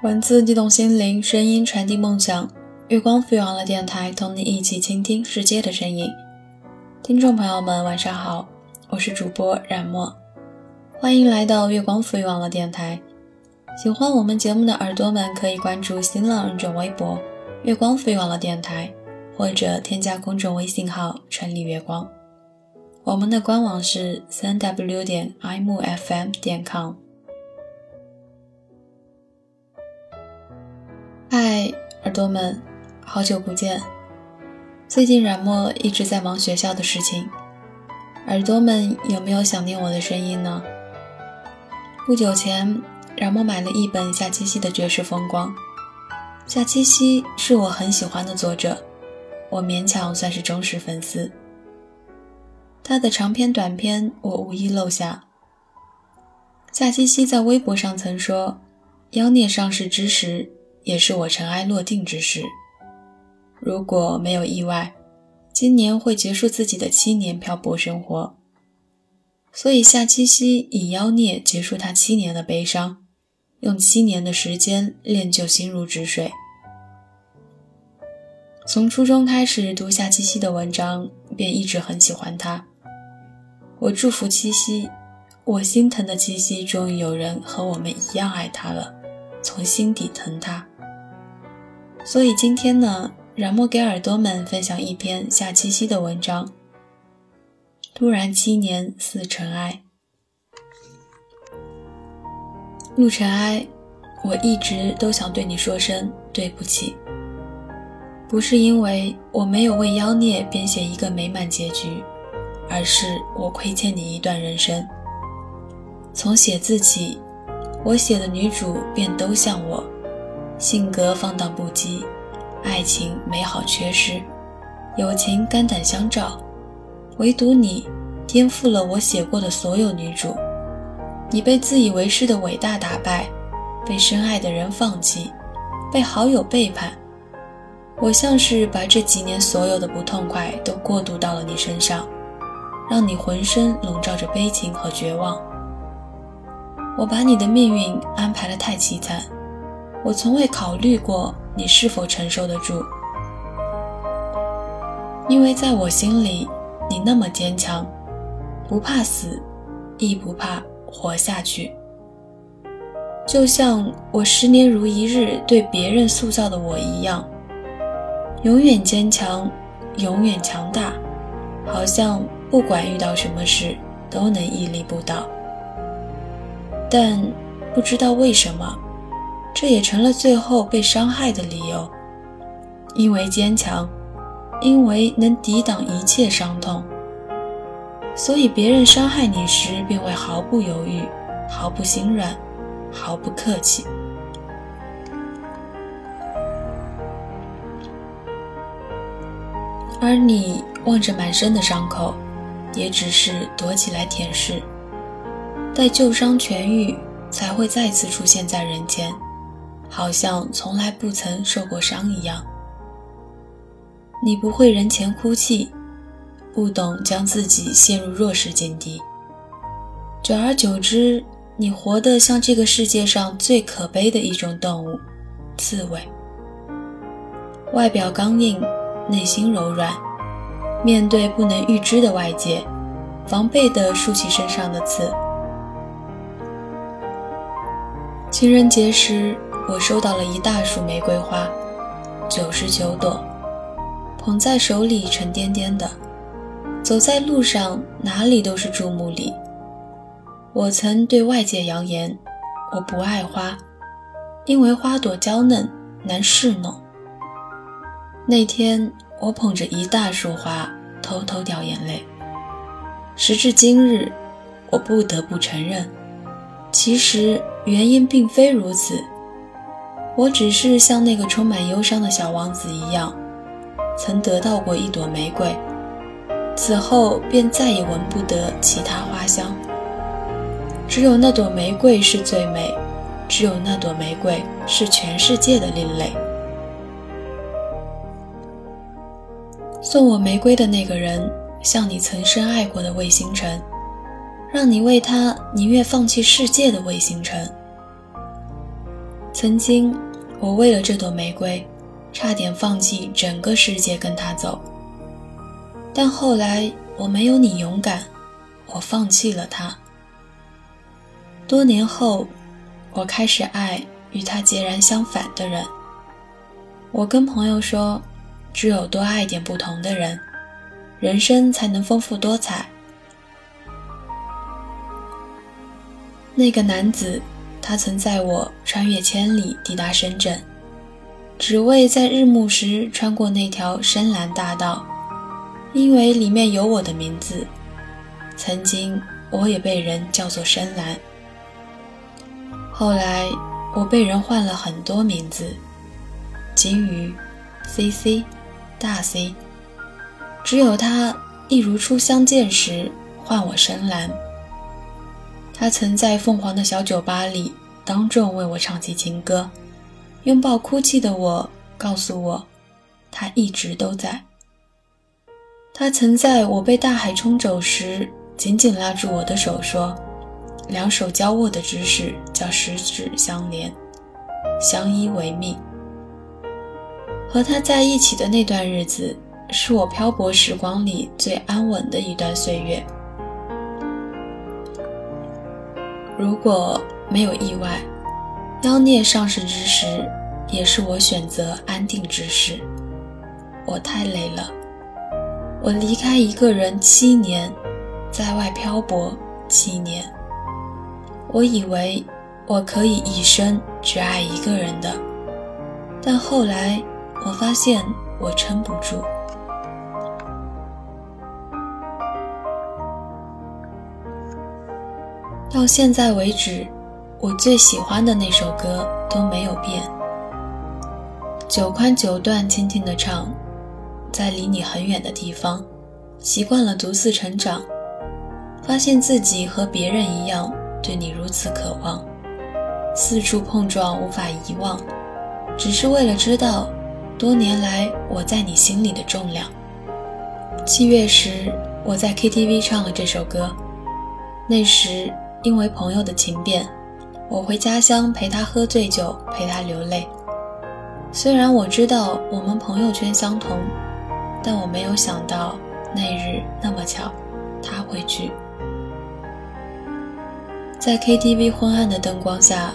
文字激动心灵，声音传递梦想。月光赋予网络电台，同你一起倾听世界的声音。听众朋友们，晚上好，我是主播冉墨，欢迎来到月光赋予网络电台。喜欢我们节目的耳朵们，可以关注新浪认证微博“月光赋予网络电台”，或者添加公众微信号“春丽月光”。我们的官网是三 w 点 imufm 点 com。嗨，耳朵们，好久不见！最近冉墨一直在忙学校的事情，耳朵们有没有想念我的声音呢？不久前，冉墨买了一本夏七夕的绝世风光。夏七夕是我很喜欢的作者，我勉强算是忠实粉丝。他的长篇短篇我无一漏下。夏七夕在微博上曾说：“妖孽上市之时。”也是我尘埃落定之时。如果没有意外，今年会结束自己的七年漂泊生活。所以夏七夕以妖孽结束他七年的悲伤，用七年的时间练就心如止水。从初中开始读夏七夕的文章，便一直很喜欢他。我祝福七夕，我心疼的七夕，终于有人和我们一样爱他了，从心底疼他。所以今天呢，冉墨给耳朵们分享一篇夏七夕的文章。突然七年似尘埃，陆尘埃，我一直都想对你说声对不起。不是因为我没有为妖孽编写一个美满结局，而是我亏欠你一段人生。从写字起，我写的女主便都像我。性格放荡不羁，爱情美好缺失，友情肝胆相照，唯独你颠覆了我写过的所有女主。你被自以为是的伟大打败，被深爱的人放弃，被好友背叛。我像是把这几年所有的不痛快都过渡到了你身上，让你浑身笼罩着悲情和绝望。我把你的命运安排得太凄惨。我从未考虑过你是否承受得住，因为在我心里，你那么坚强，不怕死，亦不怕活下去。就像我十年如一日对别人塑造的我一样，永远坚强，永远强大，好像不管遇到什么事都能屹立不倒。但不知道为什么。这也成了最后被伤害的理由，因为坚强，因为能抵挡一切伤痛，所以别人伤害你时便会毫不犹豫、毫不心软、毫不客气。而你望着满身的伤口，也只是躲起来舔舐，待旧伤痊愈，才会再次出现在人间。好像从来不曾受过伤一样。你不会人前哭泣，不懂将自己陷入弱势境地。久而久之，你活得像这个世界上最可悲的一种动物——刺猬。外表刚硬，内心柔软，面对不能预知的外界，防备地竖起身上的刺。情人节时。我收到了一大束玫瑰花，九十九朵，捧在手里沉甸甸的。走在路上，哪里都是注目礼。我曾对外界扬言，我不爱花，因为花朵娇嫩难侍弄。那天，我捧着一大束花，偷偷掉眼泪。时至今日，我不得不承认，其实原因并非如此。我只是像那个充满忧伤的小王子一样，曾得到过一朵玫瑰，此后便再也闻不得其他花香。只有那朵玫瑰是最美，只有那朵玫瑰是全世界的另类。送我玫瑰的那个人，像你曾深爱过的魏星辰，让你为他宁愿放弃世界的魏星辰。曾经，我为了这朵玫瑰，差点放弃整个世界跟他走。但后来，我没有你勇敢，我放弃了他。多年后，我开始爱与他截然相反的人。我跟朋友说，只有多爱点不同的人，人生才能丰富多彩。那个男子，他曾载我穿越千里抵达深圳，只为在日暮时穿过那条深蓝大道，因为里面有我的名字。曾经我也被人叫做深蓝，后来我被人换了很多名字，金鱼、C C、大 C，只有他一如初相见时唤我深蓝。他曾在凤凰的小酒吧里当众为我唱起情歌，拥抱哭泣的我，告诉我，他一直都在。他曾在我被大海冲走时，紧紧拉住我的手，说：“两手交握的姿势叫十指相连，相依为命。”和他在一起的那段日子，是我漂泊时光里最安稳的一段岁月。如果没有意外，妖孽上市之时，也是我选择安定之时。我太累了，我离开一个人七年，在外漂泊七年。我以为我可以一生只爱一个人的，但后来我发现我撑不住。到现在为止，我最喜欢的那首歌都没有变。九宽九段，轻轻的唱，在离你很远的地方，习惯了独自成长，发现自己和别人一样，对你如此渴望，四处碰撞，无法遗忘，只是为了知道，多年来我在你心里的重量。七月时，我在 KTV 唱了这首歌，那时。因为朋友的情变，我回家乡陪他喝醉酒，陪他流泪。虽然我知道我们朋友圈相同，但我没有想到那日那么巧，他会去。在 KTV 昏暗的灯光下，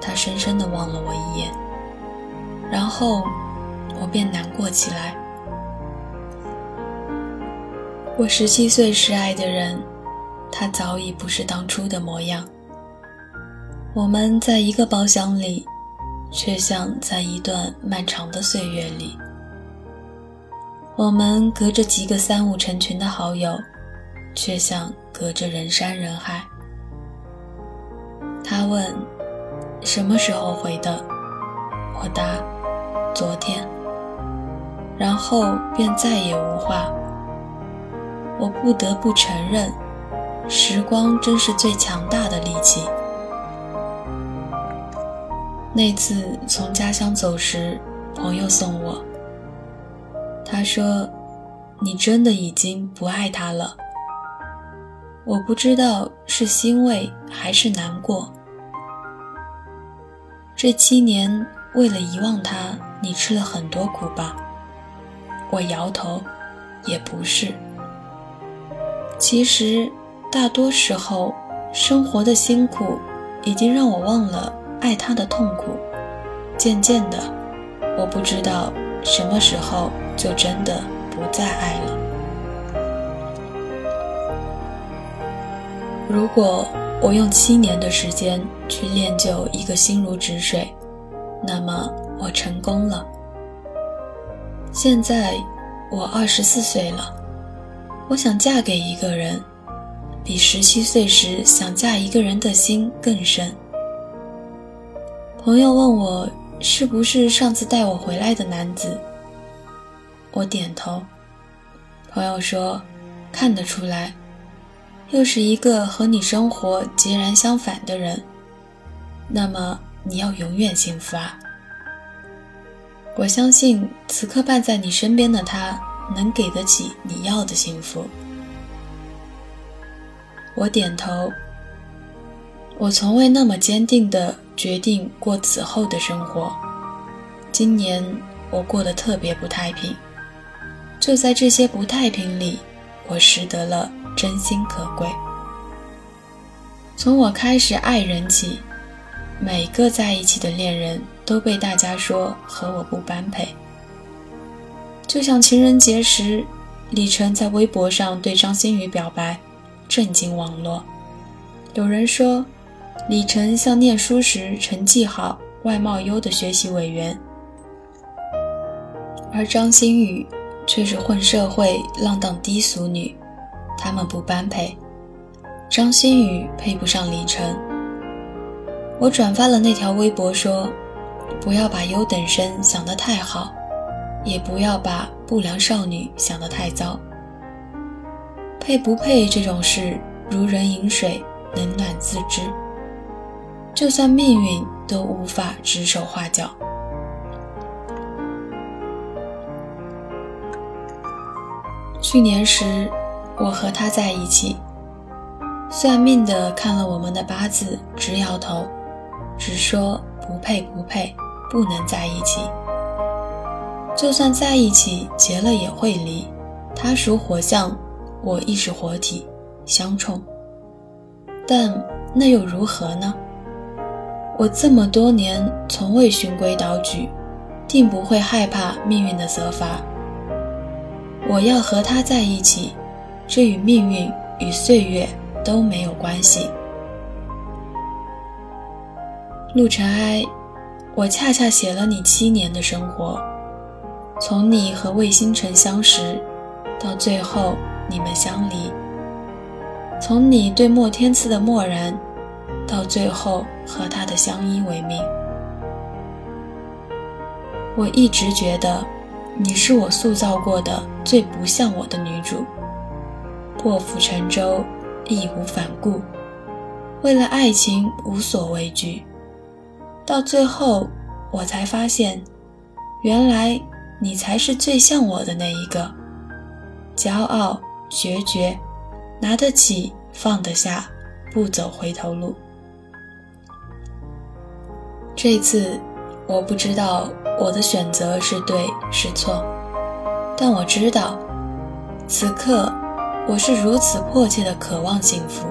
他深深地望了我一眼，然后我便难过起来。我十七岁时爱的人。他早已不是当初的模样。我们在一个包厢里，却像在一段漫长的岁月里。我们隔着几个三五成群的好友，却像隔着人山人海。他问：“什么时候回的？”我答：“昨天。”然后便再也无话。我不得不承认。时光真是最强大的利器。那次从家乡走时，朋友送我。他说：“你真的已经不爱他了。”我不知道是欣慰还是难过。这七年为了遗忘他，你吃了很多苦吧？我摇头，也不是。其实。大多时候，生活的辛苦已经让我忘了爱他的痛苦。渐渐的，我不知道什么时候就真的不再爱了。如果我用七年的时间去练就一个心如止水，那么我成功了。现在我二十四岁了，我想嫁给一个人。比十七岁时想嫁一个人的心更深。朋友问我是不是上次带我回来的男子，我点头。朋友说看得出来，又是一个和你生活截然相反的人，那么你要永远幸福啊！我相信此刻伴在你身边的他能给得起你要的幸福。我点头。我从未那么坚定地决定过此后的生活。今年我过得特别不太平，就在这些不太平里，我识得了真心可贵。从我开始爱人起，每个在一起的恋人都被大家说和我不般配。就像情人节时，李晨在微博上对张馨予表白，震惊网络。有人说。李晨像念书时成绩好、外貌优的学习委员，而张馨予却是混社会、浪荡低俗女，他们不般配。张馨予配不上李晨。我转发了那条微博说：“不要把优等生想得太好，也不要把不良少女想得太糟。配不配这种事，如人饮水，冷暖自知。”就算命运都无法指手画脚。去年时，我和他在一起，算命的看了我们的八字，直摇头，只说不配不配，不能在一起。就算在一起，结了也会离。他属火象，我亦是活体，相冲。但那又如何呢？我这么多年从未循规蹈矩，定不会害怕命运的责罚。我要和他在一起，这与命运与岁月都没有关系。陆尘埃，我恰恰写了你七年的生活，从你和魏星辰相识，到最后你们相离，从你对莫天赐的漠然。到最后和他的相依为命，我一直觉得你是我塑造过的最不像我的女主。破釜沉舟，义无反顾，为了爱情无所畏惧。到最后，我才发现，原来你才是最像我的那一个。骄傲、决绝，拿得起，放得下，不走回头路。这次，我不知道我的选择是对是错，但我知道，此刻我是如此迫切的渴望幸福，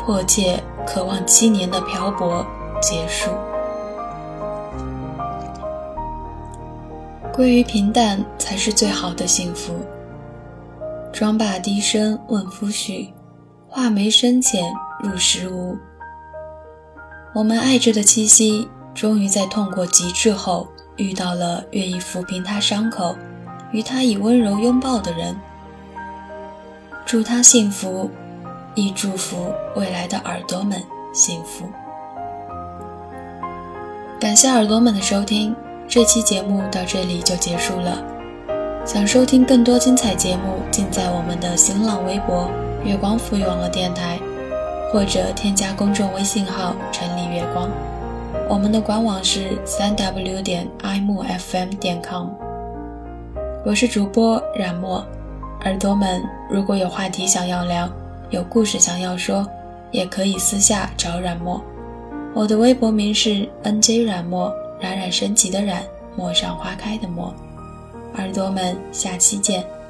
迫切渴望七年的漂泊结束，归于平淡才是最好的幸福。妆罢低声问夫婿，画眉深浅入时无。我们爱着的七夕，终于在痛过极致后，遇到了愿意抚平他伤口、与他以温柔拥抱的人。祝他幸福，亦祝福未来的耳朵们幸福。感谢耳朵们的收听，这期节目到这里就结束了。想收听更多精彩节目，尽在我们的新浪微博“月光赋予网络电台”。或者添加公众微信号“城里月光”，我们的官网是三 w 点 i m f m 点 com。我是主播冉墨，耳朵们如果有话题想要聊，有故事想要说，也可以私下找冉墨。我的微博名是 n j 冉墨，冉冉升起的冉，陌上花开的陌。耳朵们，下期见。